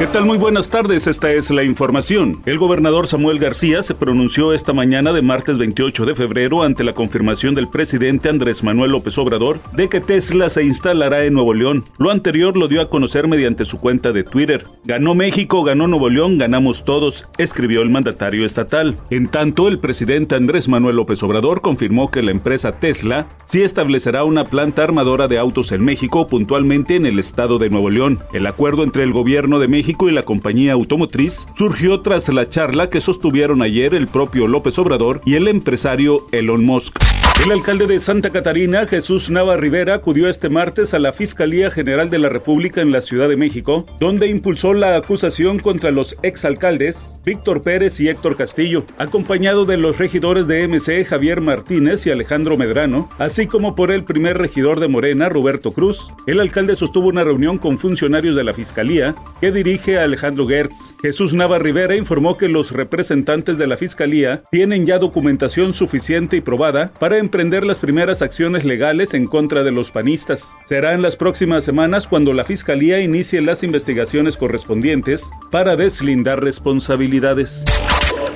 ¿Qué tal? Muy buenas tardes, esta es la información. El gobernador Samuel García se pronunció esta mañana de martes 28 de febrero ante la confirmación del presidente Andrés Manuel López Obrador de que Tesla se instalará en Nuevo León. Lo anterior lo dio a conocer mediante su cuenta de Twitter. Ganó México, ganó Nuevo León, ganamos todos, escribió el mandatario estatal. En tanto, el presidente Andrés Manuel López Obrador confirmó que la empresa Tesla sí establecerá una planta armadora de autos en México, puntualmente en el estado de Nuevo León. El acuerdo entre el gobierno de México y la compañía automotriz surgió tras la charla que sostuvieron ayer el propio López Obrador y el empresario Elon Musk. El alcalde de Santa Catarina, Jesús Nava Rivera, acudió este martes a la Fiscalía General de la República en la Ciudad de México, donde impulsó la acusación contra los exalcaldes Víctor Pérez y Héctor Castillo, acompañado de los regidores de MC Javier Martínez y Alejandro Medrano, así como por el primer regidor de Morena, Roberto Cruz. El alcalde sostuvo una reunión con funcionarios de la Fiscalía que dirige Alejandro Gertz. Jesús Nava Rivera informó que los representantes de la Fiscalía tienen ya documentación suficiente y probada para emprender las primeras acciones legales en contra de los panistas. Será en las próximas semanas cuando la Fiscalía inicie las investigaciones correspondientes para deslindar responsabilidades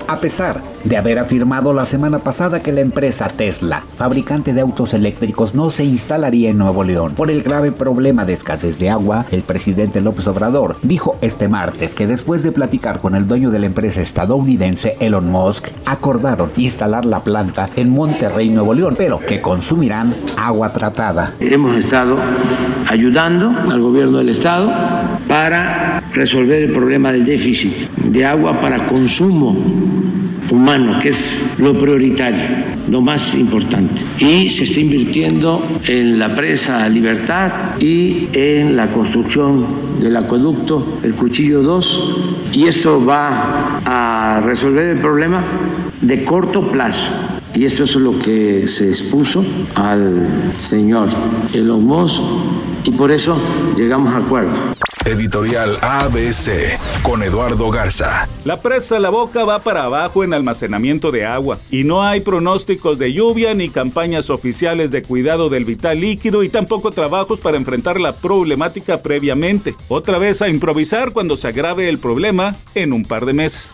a pesar de haber afirmado la semana pasada que la empresa Tesla, fabricante de autos eléctricos, no se instalaría en Nuevo León por el grave problema de escasez de agua, el presidente López Obrador dijo este martes que después de platicar con el dueño de la empresa estadounidense Elon Musk, acordaron instalar la planta en Monterrey, Nuevo León, pero que consumirán agua tratada. Hemos estado ayudando al gobierno del estado para resolver el problema del déficit de agua para consumo humano, que es lo prioritario, lo más importante. Y se está invirtiendo en la presa Libertad y en la construcción del acueducto El Cuchillo 2. Y esto va a resolver el problema de corto plazo. Y esto es lo que se expuso al señor Elon Musk y por eso llegamos a acuerdo. Editorial ABC con Eduardo Garza. La presa La Boca va para abajo en almacenamiento de agua y no hay pronósticos de lluvia ni campañas oficiales de cuidado del vital líquido y tampoco trabajos para enfrentar la problemática previamente. Otra vez a improvisar cuando se agrave el problema en un par de meses.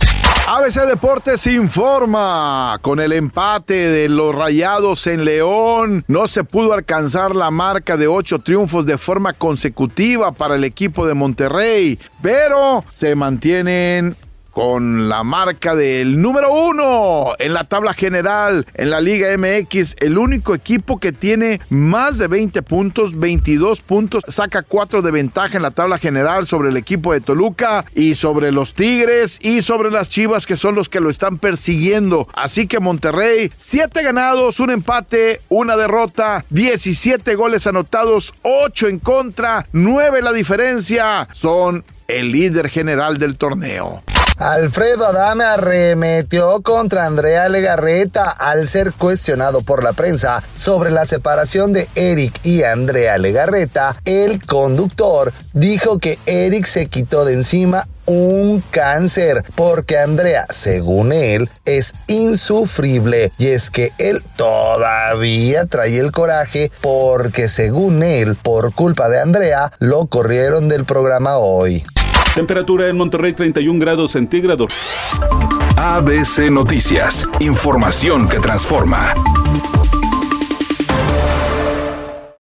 ABC Deportes informa, con el empate de los Rayados en León, no se pudo alcanzar la marca de ocho triunfos de forma consecutiva para el equipo de Monterrey, pero se mantienen con la marca del número uno en la tabla general en la Liga MX, el único equipo que tiene más de 20 puntos, 22 puntos, saca 4 de ventaja en la tabla general sobre el equipo de Toluca y sobre los Tigres y sobre las Chivas que son los que lo están persiguiendo. Así que Monterrey, 7 ganados, un empate, una derrota, 17 goles anotados, 8 en contra, 9 la diferencia. Son el líder general del torneo. Alfredo Adame arremetió contra Andrea Legarreta al ser cuestionado por la prensa sobre la separación de Eric y Andrea Legarreta. El conductor dijo que Eric se quitó de encima un cáncer, porque Andrea, según él, es insufrible y es que él todavía trae el coraje porque según él, por culpa de Andrea, lo corrieron del programa hoy. Temperatura en Monterrey 31 grados centígrados. ABC Noticias, información que transforma.